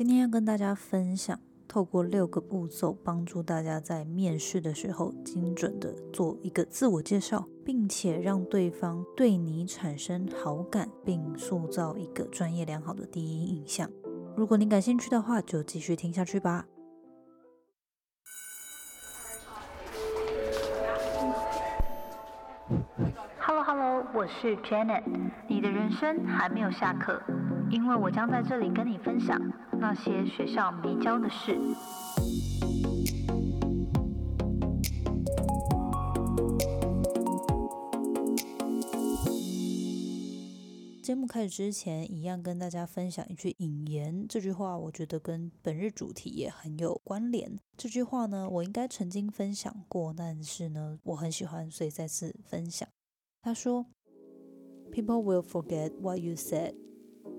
今天要跟大家分享，透过六个步骤，帮助大家在面试的时候精准的做一个自我介绍，并且让对方对你产生好感，并塑造一个专业良好的第一印象。如果你感兴趣的话，就继续听下去吧。Hello Hello，我是 Janet。你的人生还没有下课，因为我将在这里跟你分享那些学校没教的事。节目开始之前，一样跟大家分享一句引言。这句话我觉得跟本日主题也很有关联。这句话呢，我应该曾经分享过，但是呢，我很喜欢，所以再次分享。他说：“People will forget what you said,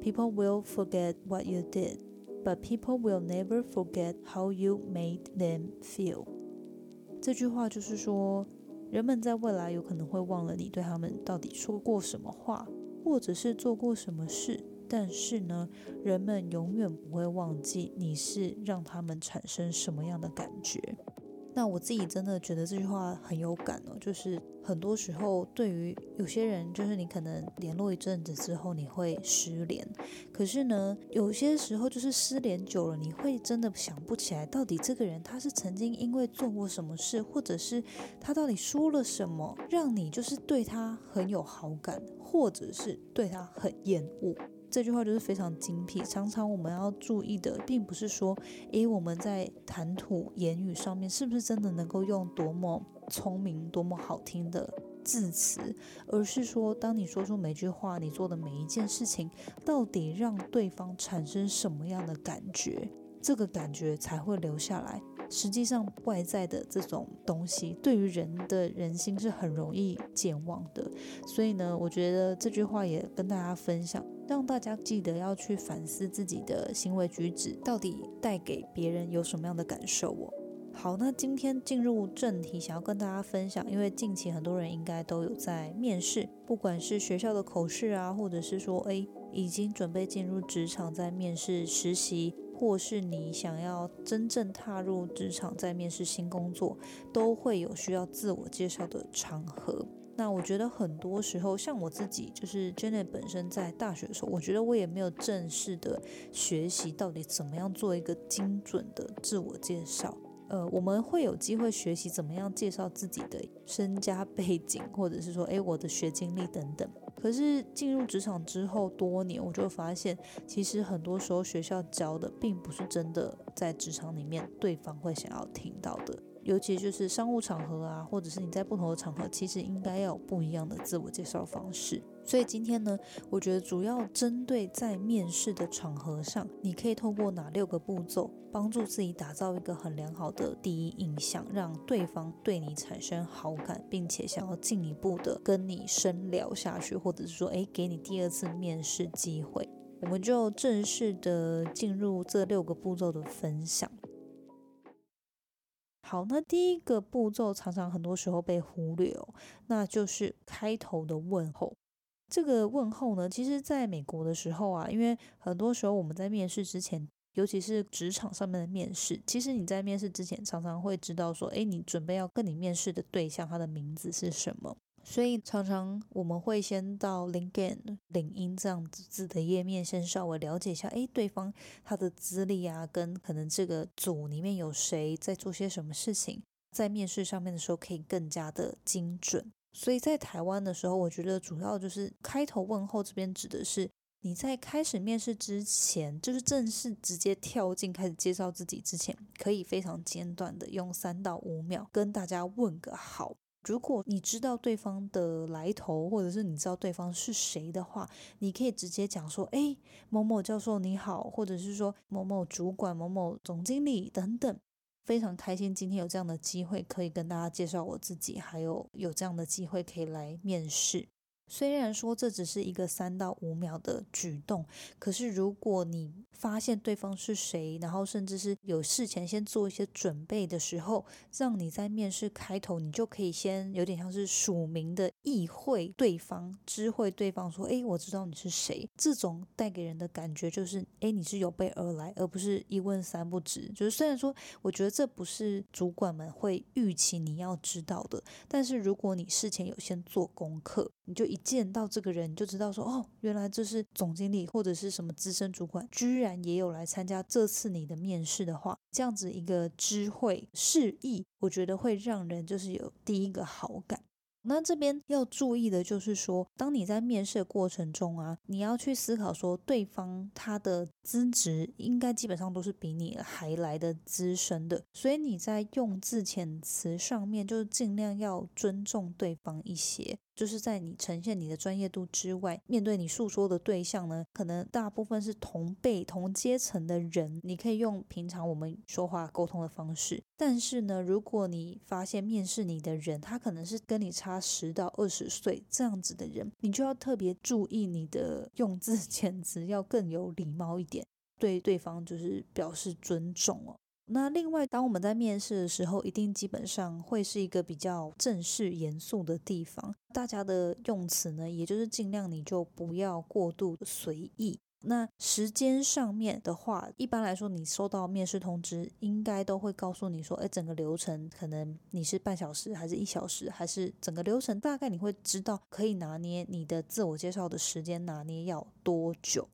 people will forget what you did, but people will never forget how you made them feel。”这句话就是说，人们在未来有可能会忘了你对他们到底说过什么话。或者是做过什么事，但是呢，人们永远不会忘记你是让他们产生什么样的感觉。那我自己真的觉得这句话很有感哦，就是很多时候对于有些人，就是你可能联络一阵子之后你会失联，可是呢，有些时候就是失联久了，你会真的想不起来到底这个人他是曾经因为做过什么事，或者是他到底说了什么，让你就是对他很有好感，或者是对他很厌恶。这句话就是非常精辟。常常我们要注意的，并不是说，诶，我们在谈吐言语上面是不是真的能够用多么聪明、多么好听的字词，而是说，当你说出每句话，你做的每一件事情，到底让对方产生什么样的感觉，这个感觉才会留下来。实际上，外在的这种东西，对于人的人心是很容易健忘的。所以呢，我觉得这句话也跟大家分享。让大家记得要去反思自己的行为举止，到底带给别人有什么样的感受哦。好，那今天进入正题，想要跟大家分享，因为近期很多人应该都有在面试，不管是学校的口试啊，或者是说，诶已经准备进入职场在面试实习，或是你想要真正踏入职场在面试新工作，都会有需要自我介绍的场合。那我觉得很多时候，像我自己，就是 Janet 本身在大学的时候，我觉得我也没有正式的学习到底怎么样做一个精准的自我介绍。呃，我们会有机会学习怎么样介绍自己的身家背景，或者是说，诶，我的学经历等等。可是进入职场之后多年，我就发现，其实很多时候学校教的，并不是真的在职场里面对方会想要听到的。尤其就是商务场合啊，或者是你在不同的场合，其实应该要有不一样的自我介绍方式。所以今天呢，我觉得主要针对在面试的场合上，你可以透过哪六个步骤，帮助自己打造一个很良好的第一印象，让对方对你产生好感，并且想要进一步的跟你深聊下去，或者是说，诶，给你第二次面试机会。我们就正式的进入这六个步骤的分享。好，那第一个步骤常常很多时候被忽略哦，那就是开头的问候。这个问候呢，其实在美国的时候啊，因为很多时候我们在面试之前，尤其是职场上面的面试，其实你在面试之前常常会知道说，诶，你准备要跟你面试的对象他的名字是什么。所以常常我们会先到 LinkedIn 领英这样子的页面，先稍微了解一下，哎，对方他的资历啊，跟可能这个组里面有谁在做些什么事情，在面试上面的时候可以更加的精准。所以在台湾的时候，我觉得主要就是开头问候这边指的是你在开始面试之前，就是正式直接跳进开始介绍自己之前，可以非常简短的用三到五秒跟大家问个好。如果你知道对方的来头，或者是你知道对方是谁的话，你可以直接讲说：“哎，某某教授你好，或者是说某某主管、某某总经理等等。”非常开心今天有这样的机会可以跟大家介绍我自己，还有有这样的机会可以来面试。虽然说这只是一个三到五秒的举动，可是如果你发现对方是谁，然后甚至是有事前先做一些准备的时候，让你在面试开头，你就可以先有点像是署名的意会对方，知会对方说：“哎，我知道你是谁。”这种带给人的感觉就是：“哎，你是有备而来，而不是一问三不知。”就是虽然说，我觉得这不是主管们会预期你要知道的，但是如果你事前有先做功课，你就一。见到这个人就知道说哦，原来这是总经理或者是什么资深主管，居然也有来参加这次你的面试的话，这样子一个知会示意，我觉得会让人就是有第一个好感。那这边要注意的就是说，当你在面试的过程中啊，你要去思考说，对方他的资质应该基本上都是比你还来的资深的，所以你在用字遣词上面，就是尽量要尊重对方一些。就是在你呈现你的专业度之外，面对你诉说的对象呢，可能大部分是同辈同阶层的人，你可以用平常我们说话沟通的方式。但是呢，如果你发现面试你的人，他可能是跟你差十到二十岁这样子的人，你就要特别注意你的用字遣词要更有礼貌一点，对对方就是表示尊重哦。那另外，当我们在面试的时候，一定基本上会是一个比较正式严肃的地方。大家的用词呢，也就是尽量你就不要过度随意。那时间上面的话，一般来说，你收到面试通知，应该都会告诉你说，哎，整个流程可能你是半小时，还是一小时，还是整个流程大概你会知道，可以拿捏你的自我介绍的时间拿捏要多久。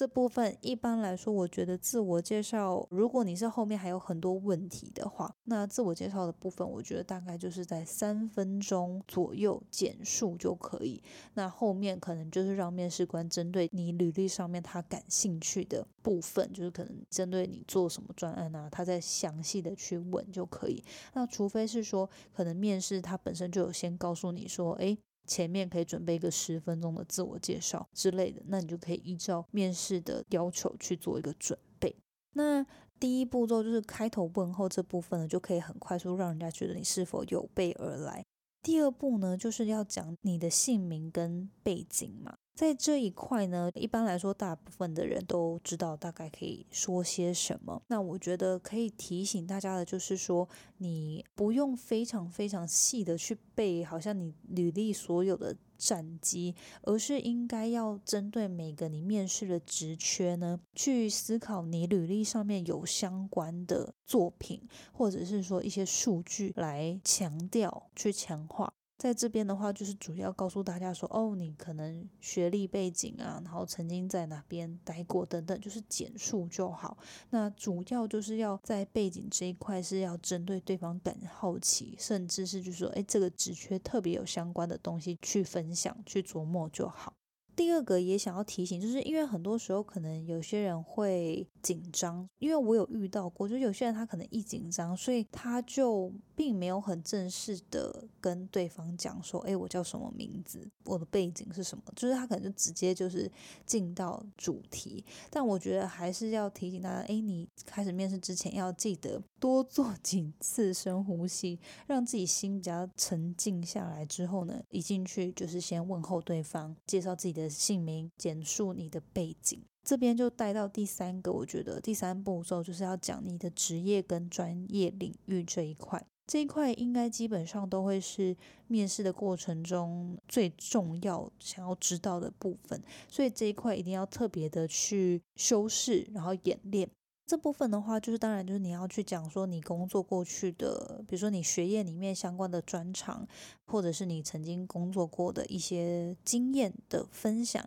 这部分一般来说，我觉得自我介绍，如果你是后面还有很多问题的话，那自我介绍的部分，我觉得大概就是在三分钟左右简述就可以。那后面可能就是让面试官针对你履历上面他感兴趣的部分，就是可能针对你做什么专案啊，他再详细的去问就可以。那除非是说，可能面试他本身就有先告诉你说，哎。前面可以准备一个十分钟的自我介绍之类的，那你就可以依照面试的要求去做一个准备。那第一步骤就是开头问候这部分呢，就可以很快速让人家觉得你是否有备而来。第二步呢，就是要讲你的姓名跟背景嘛。在这一块呢，一般来说，大部分的人都知道大概可以说些什么。那我觉得可以提醒大家的，就是说，你不用非常非常细的去背，好像你履历所有的战机，而是应该要针对每个你面试的职缺呢，去思考你履历上面有相关的作品，或者是说一些数据来强调、去强化。在这边的话，就是主要告诉大家说，哦，你可能学历背景啊，然后曾经在哪边待过等等，就是简述就好。那主要就是要在背景这一块是要针对对方感好奇，甚至是就说，哎，这个职缺特别有相关的东西去分享、去琢磨就好。第二个也想要提醒，就是因为很多时候可能有些人会紧张，因为我有遇到过，就有些人他可能一紧张，所以他就并没有很正式的跟对方讲说，哎，我叫什么名字，我的背景是什么，就是他可能就直接就是进到主题。但我觉得还是要提醒大家，哎，你开始面试之前要记得多做 几次深呼吸，让自己心比较沉静下来之后呢，一进去就是先问候对方，介绍自己的。姓名，简述你的背景，这边就带到第三个，我觉得第三步骤就是要讲你的职业跟专业领域这一块，这一块应该基本上都会是面试的过程中最重要想要知道的部分，所以这一块一定要特别的去修饰，然后演练。这部分的话，就是当然就是你要去讲说你工作过去的，比如说你学业里面相关的专长，或者是你曾经工作过的一些经验的分享。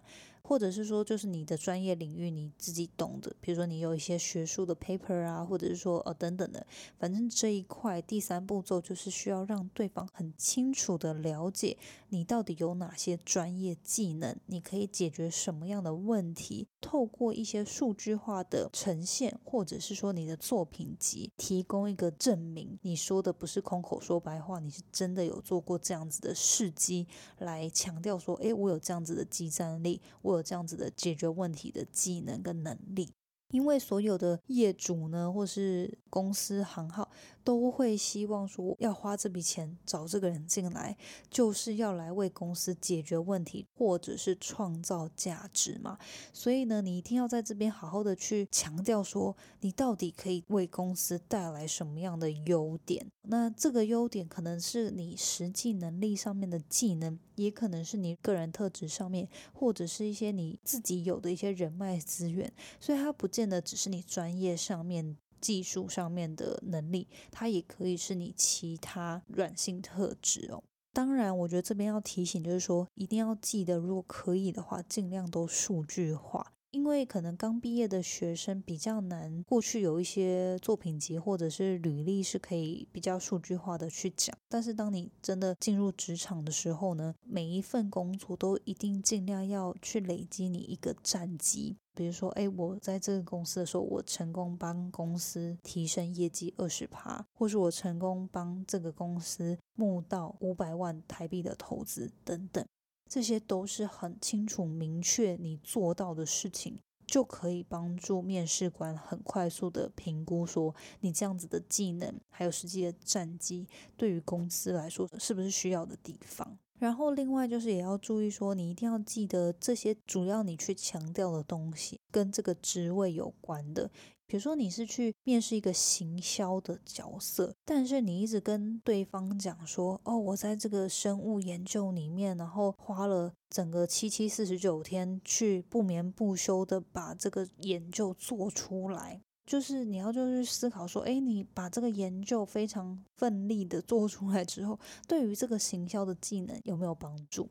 或者是说就是你的专业领域你自己懂的，比如说你有一些学术的 paper 啊，或者是说呃等等的，反正这一块第三步骤就是需要让对方很清楚的了解你到底有哪些专业技能，你可以解决什么样的问题，透过一些数据化的呈现，或者是说你的作品集提供一个证明，你说的不是空口说白话，你是真的有做过这样子的事迹，来强调说，诶，我有这样子的激战力，我有这样子的解决问题的技能跟能力。因为所有的业主呢，或是公司行号，都会希望说要花这笔钱找这个人进来，就是要来为公司解决问题，或者是创造价值嘛。所以呢，你一定要在这边好好的去强调说，你到底可以为公司带来什么样的优点。那这个优点可能是你实际能力上面的技能，也可能是你个人特质上面，或者是一些你自己有的一些人脉资源。所以它不见得只是你专业上面。技术上面的能力，它也可以是你其他软性特质哦。当然，我觉得这边要提醒，就是说一定要记得，如果可以的话，尽量都数据化。因为可能刚毕业的学生比较难，过去有一些作品集或者是履历是可以比较数据化的去讲。但是当你真的进入职场的时候呢，每一份工作都一定尽量要去累积你一个战绩。比如说，哎，我在这个公司的时候，我成功帮公司提升业绩二十趴，或是我成功帮这个公司募到五百万台币的投资等等。这些都是很清楚明确你做到的事情，就可以帮助面试官很快速的评估说你这样子的技能还有实际的战绩对于公司来说是不是需要的地方。然后另外就是也要注意说，你一定要记得这些主要你去强调的东西跟这个职位有关的。比如说你是去面试一个行销的角色，但是你一直跟对方讲说，哦，我在这个生物研究里面，然后花了整个七七四十九天去不眠不休的把这个研究做出来，就是你要就去思考说，哎，你把这个研究非常奋力的做出来之后，对于这个行销的技能有没有帮助？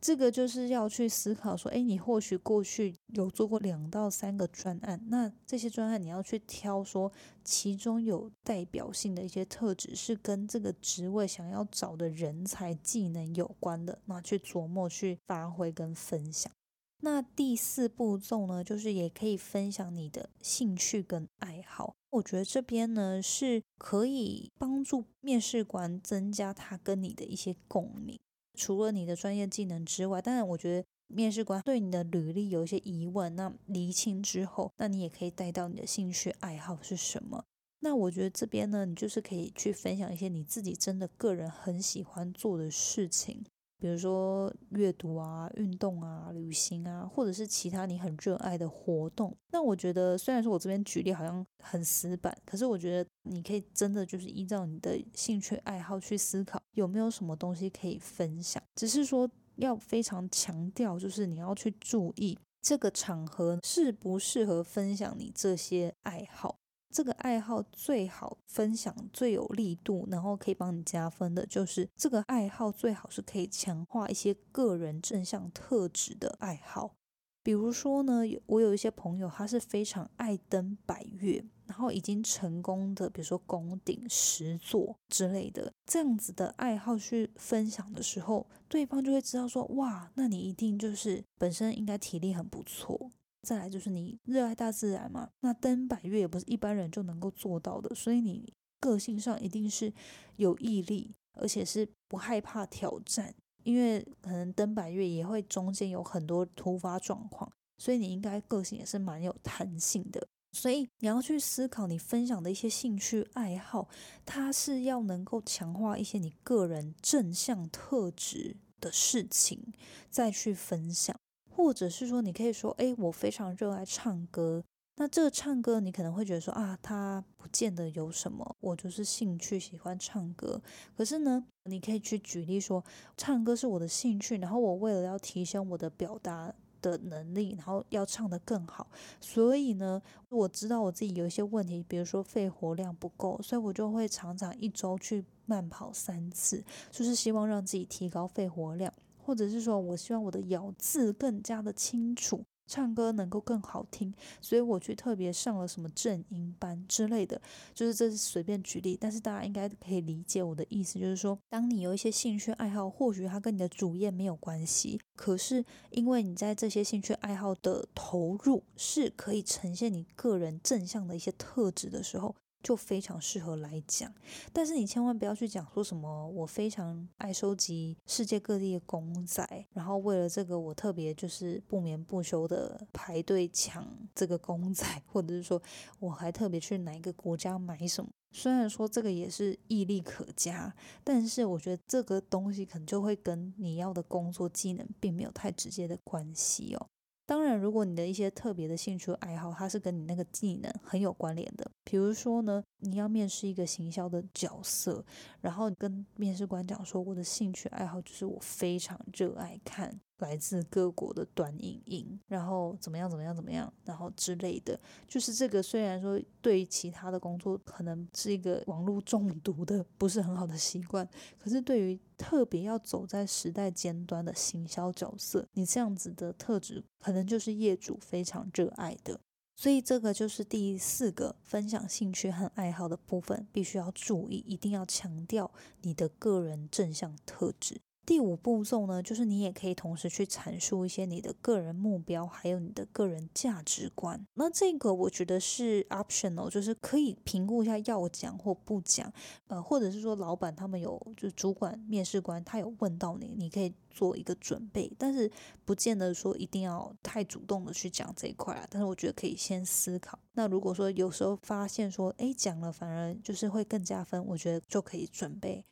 这个就是要去思考说，哎，你或许过去有做过两到三个专案，那这些专案你要去挑，说其中有代表性的一些特质是跟这个职位想要找的人才技能有关的，那去琢磨去发挥跟分享。那第四步骤呢，就是也可以分享你的兴趣跟爱好。我觉得这边呢是可以帮助面试官增加他跟你的一些共鸣。除了你的专业技能之外，当然我觉得面试官对你的履历有一些疑问，那厘清之后，那你也可以带到你的兴趣爱好是什么。那我觉得这边呢，你就是可以去分享一些你自己真的个人很喜欢做的事情。比如说阅读啊、运动啊、旅行啊，或者是其他你很热爱的活动。那我觉得，虽然说我这边举例好像很死板，可是我觉得你可以真的就是依照你的兴趣爱好去思考，有没有什么东西可以分享。只是说要非常强调，就是你要去注意这个场合适不适合分享你这些爱好。这个爱好最好分享最有力度，然后可以帮你加分的，就是这个爱好最好是可以强化一些个人正向特质的爱好。比如说呢，我有一些朋友，他是非常爱登百越，然后已经成功的，比如说攻顶十座之类的，这样子的爱好去分享的时候，对方就会知道说，哇，那你一定就是本身应该体力很不错。再来就是你热爱大自然嘛，那登百越也不是一般人就能够做到的，所以你个性上一定是有毅力，而且是不害怕挑战，因为可能登百越也会中间有很多突发状况，所以你应该个性也是蛮有弹性的。所以你要去思考你分享的一些兴趣爱好，它是要能够强化一些你个人正向特质的事情，再去分享。或者是说，你可以说，哎，我非常热爱唱歌。那这个唱歌，你可能会觉得说，啊，它不见得有什么，我就是兴趣喜欢唱歌。可是呢，你可以去举例说，唱歌是我的兴趣，然后我为了要提升我的表达的能力，然后要唱得更好，所以呢，我知道我自己有一些问题，比如说肺活量不够，所以我就会常常一周去慢跑三次，就是希望让自己提高肺活量。或者是说我希望我的咬字更加的清楚。唱歌能够更好听，所以我去特别上了什么正音班之类的，就是这是随便举例，但是大家应该可以理解我的意思，就是说，当你有一些兴趣爱好，或许它跟你的主业没有关系，可是因为你在这些兴趣爱好的投入是可以呈现你个人正向的一些特质的时候。就非常适合来讲，但是你千万不要去讲说什么我非常爱收集世界各地的公仔，然后为了这个我特别就是不眠不休的排队抢这个公仔，或者是说我还特别去哪一个国家买什么。虽然说这个也是毅力可嘉，但是我觉得这个东西可能就会跟你要的工作技能并没有太直接的关系哦。当然，如果你的一些特别的兴趣爱好，它是跟你那个技能很有关联的。比如说呢，你要面试一个行销的角色，然后跟面试官讲说，我的兴趣爱好就是我非常热爱看来自各国的短影音，然后怎么样怎么样怎么样，然后之类的。就是这个虽然说对于其他的工作可能是一个网络中毒的不是很好的习惯，可是对于特别要走在时代尖端的行销角色，你这样子的特质，可能就是业主非常热爱的。所以这个就是第四个分享兴趣和爱好的部分，必须要注意，一定要强调你的个人正向特质。第五步骤呢，就是你也可以同时去阐述一些你的个人目标，还有你的个人价值观。那这个我觉得是 optional，就是可以评估一下要讲或不讲。呃，或者是说老板他们有，就主管面试官他有问到你，你可以做一个准备，但是不见得说一定要太主动的去讲这一块啊。但是我觉得可以先思考。那如果说有时候发现说，哎，讲了反而就是会更加分，我觉得就可以准备。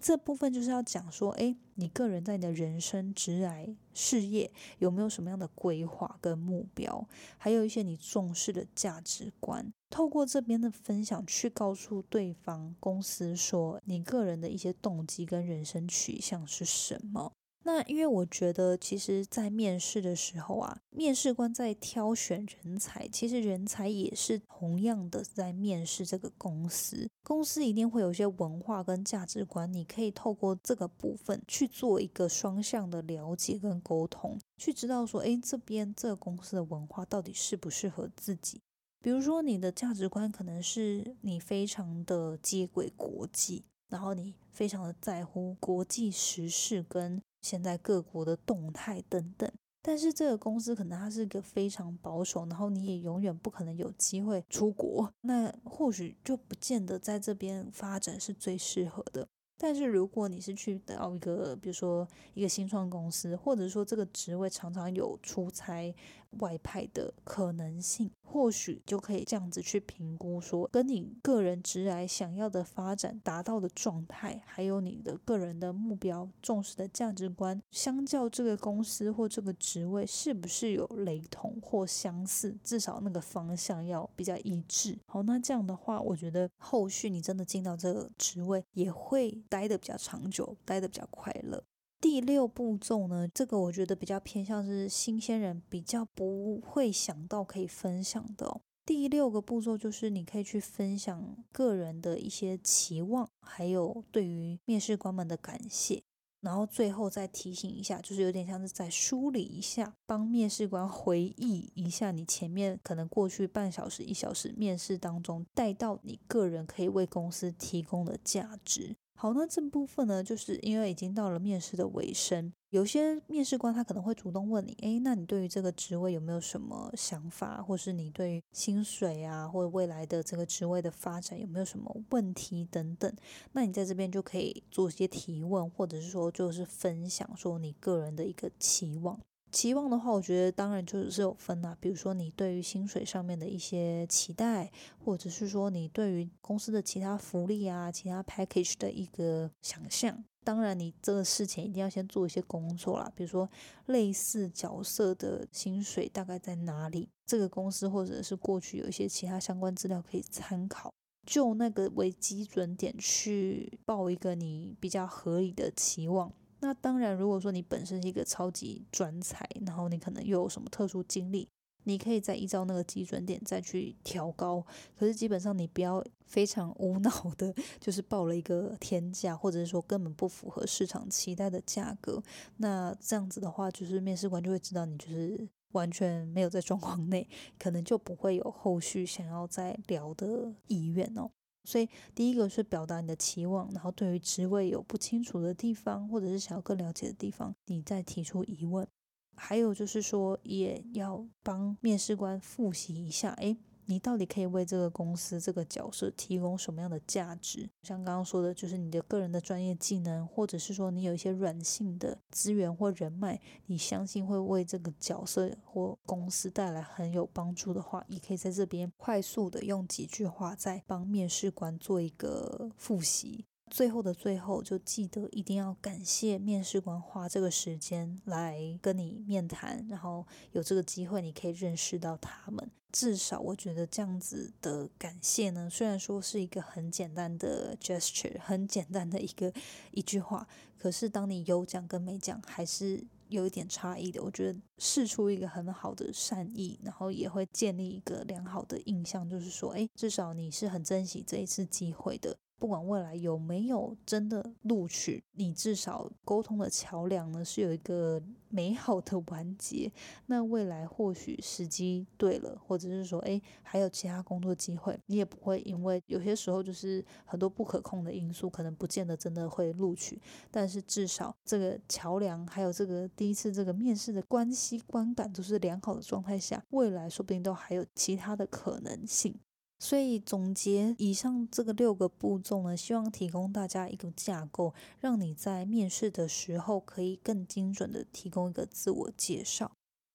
这部分就是要讲说，哎，你个人在你的人生、职涯、事业有没有什么样的规划跟目标，还有一些你重视的价值观，透过这边的分享去告诉对方公司说，你个人的一些动机跟人生取向是什么。那因为我觉得，其实，在面试的时候啊，面试官在挑选人才，其实人才也是同样的在面试这个公司。公司一定会有一些文化跟价值观，你可以透过这个部分去做一个双向的了解跟沟通，去知道说，诶，这边这个公司的文化到底适不适合自己。比如说，你的价值观可能是你非常的接轨国际，然后你非常的在乎国际时事跟。现在各国的动态等等，但是这个公司可能它是一个非常保守，然后你也永远不可能有机会出国，那或许就不见得在这边发展是最适合的。但是如果你是去到一个，比如说一个新创公司，或者说这个职位常常有出差外派的可能性，或许就可以这样子去评估，说跟你个人职来想要的发展达到的状态，还有你的个人的目标、重视的价值观，相较这个公司或这个职位是不是有雷同或相似，至少那个方向要比较一致。好，那这样的话，我觉得后续你真的进到这个职位也会。待得比较长久，待得比较快乐。第六步骤呢，这个我觉得比较偏向是新鲜人比较不会想到可以分享的。第六个步骤就是你可以去分享个人的一些期望，还有对于面试官们的感谢，然后最后再提醒一下，就是有点像是在梳理一下，帮面试官回忆一下你前面可能过去半小时、一小时面试当中带到你个人可以为公司提供的价值。好，那这部分呢，就是因为已经到了面试的尾声，有些面试官他可能会主动问你，诶，那你对于这个职位有没有什么想法，或是你对于薪水啊，或者未来的这个职位的发展有没有什么问题等等，那你在这边就可以做一些提问，或者是说就是分享说你个人的一个期望。期望的话，我觉得当然就是有分啦。比如说你对于薪水上面的一些期待，或者是说你对于公司的其他福利啊、其他 package 的一个想象。当然，你这个事情一定要先做一些工作啦。比如说类似角色的薪水大概在哪里，这个公司或者是过去有一些其他相关资料可以参考，就那个为基准点去报一个你比较合理的期望。那当然，如果说你本身是一个超级专才，然后你可能又有什么特殊经历，你可以再依照那个基准点再去调高。可是基本上你不要非常无 脑的，就是报了一个天价，或者是说根本不符合市场期待的价格。那这样子的话，就是面试官就会知道你就是完全没有在状况内，可能就不会有后续想要再聊的意愿哦。所以第一个是表达你的期望，然后对于职位有不清楚的地方，或者是想要更了解的地方，你再提出疑问。还有就是说，也要帮面试官复习一下，诶，你到底可以为这个公司这个角色提供什么样的价值？像刚刚说的，就是你的个人的专业技能，或者是说你有一些软性的资源或人脉，你相信会为这个角色或公司带来很有帮助的话，你可以在这边快速的用几句话在帮面试官做一个复习。最后的最后，就记得一定要感谢面试官花这个时间来跟你面谈，然后有这个机会，你可以认识到他们。至少我觉得这样子的感谢呢，虽然说是一个很简单的 gesture，很简单的一个一句话，可是当你有讲跟没讲，还是有一点差异的。我觉得试出一个很好的善意，然后也会建立一个良好的印象，就是说，哎，至少你是很珍惜这一次机会的。不管未来有没有真的录取，你至少沟通的桥梁呢是有一个 美好的完结。那未来或许时机对了，或者是说，哎，还有其他工作机会，你也不会因为有些时候就是很多不可控的因素，可能不见得真的会录取。但是至少这个桥梁，还有这个第一次这个面试的关系观感都是良好的状态下，未来说不定都还有其他的可能性。所以总结以上这个六个步骤呢，希望提供大家一个架构，让你在面试的时候可以更精准的提供一个自我介绍。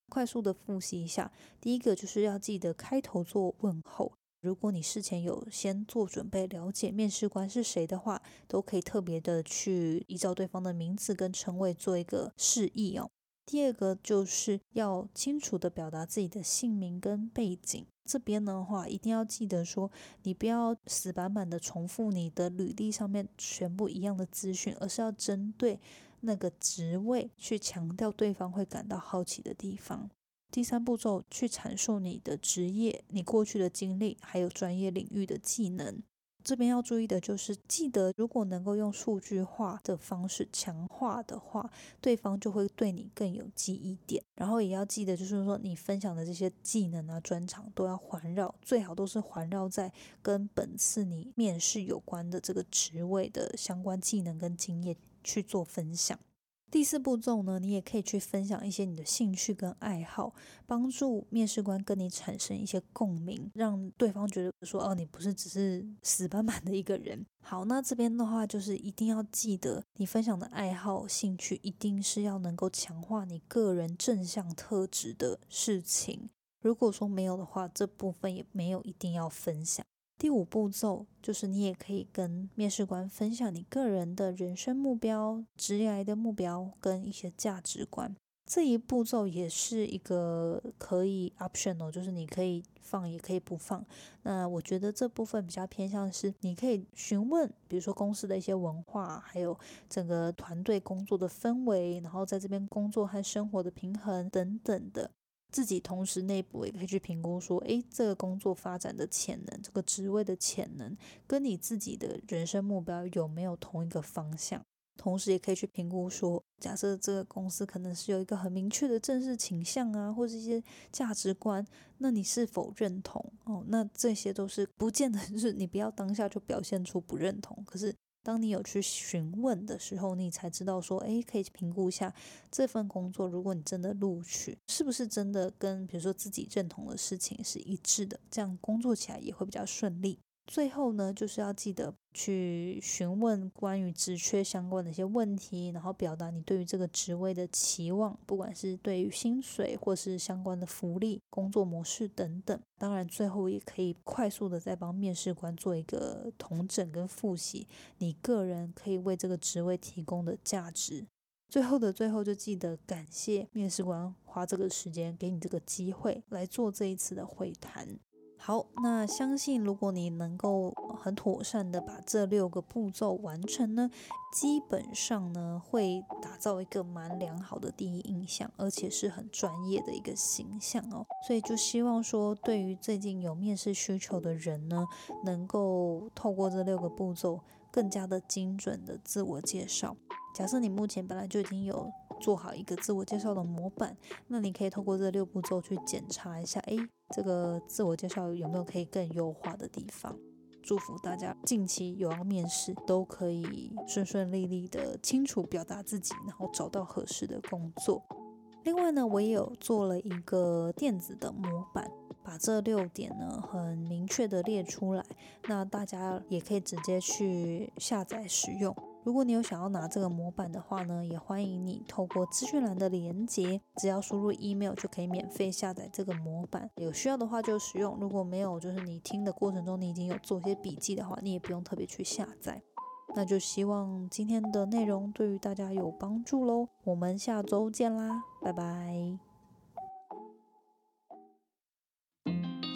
快速的复习一下，第一个就是要记得开头做问候。如果你事前有先做准备，了解面试官是谁的话，都可以特别的去依照对方的名字跟称谓做一个示意哦。第二个就是要清楚的表达自己的姓名跟背景。这边的话，一定要记得说，你不要死板板的重复你的履历上面全部一样的资讯，而是要针对那个职位去强调对方会感到好奇的地方。第三步骤，去阐述你的职业、你过去的经历，还有专业领域的技能。这边要注意的就是，记得如果能够用数据化的方式强化的话，对方就会对你更有记忆点。然后也要记得，就是说你分享的这些技能啊、专长都要环绕，最好都是环绕在跟本次你面试有关的这个职位的相关技能跟经验去做分享。第四步骤呢，你也可以去分享一些你的兴趣跟爱好，帮助面试官跟你产生一些共鸣，让对方觉得说哦，你不是只是死板板的一个人。好，那这边的话就是一定要记得，你分享的爱好、兴趣一定是要能够强化你个人正向特质的事情。如果说没有的话，这部分也没有一定要分享。第五步骤就是你也可以跟面试官分享你个人的人生目标、职业的目标跟一些价值观。这一步骤也是一个可以 optional，就是你可以放也可以不放。那我觉得这部分比较偏向是你可以询问，比如说公司的一些文化，还有整个团队工作的氛围，然后在这边工作和生活的平衡等等的。自己同时内部也可以去评估说，诶，这个工作发展的潜能，这个职位的潜能，跟你自己的人生目标有没有同一个方向？同时也可以去评估说，假设这个公司可能是有一个很明确的正式倾向啊，或者一些价值观，那你是否认同？哦，那这些都是不见得就是你不要当下就表现出不认同，可是。当你有去询问的时候，你才知道说，诶，可以评估一下这份工作，如果你真的录取，是不是真的跟比如说自己认同的事情是一致的，这样工作起来也会比较顺利。最后呢，就是要记得去询问关于职缺相关的一些问题，然后表达你对于这个职位的期望，不管是对于薪水或是相关的福利、工作模式等等。当然，最后也可以快速的再帮面试官做一个统整跟复习，你个人可以为这个职位提供的价值。最后的最后，就记得感谢面试官花这个时间给你这个机会来做这一次的会谈。好，那相信如果你能够很妥善的把这六个步骤完成呢，基本上呢会打造一个蛮良好的第一印象，而且是很专业的一个形象哦。所以就希望说，对于最近有面试需求的人呢，能够透过这六个步骤，更加的精准的自我介绍。假设你目前本来就已经有做好一个自我介绍的模板，那你可以透过这六步骤去检查一下，诶，这个自我介绍有没有可以更优化的地方。祝福大家近期有要面试，都可以顺顺利利的清楚表达自己，然后找到合适的工作。另外呢，我也有做了一个电子的模板，把这六点呢很明确的列出来，那大家也可以直接去下载使用。如果你有想要拿这个模板的话呢，也欢迎你透过资讯栏的连接，只要输入 email 就可以免费下载这个模板。有需要的话就使用，如果没有，就是你听的过程中你已经有做一些笔记的话，你也不用特别去下载。那就希望今天的内容对于大家有帮助喽。我们下周见啦，拜拜。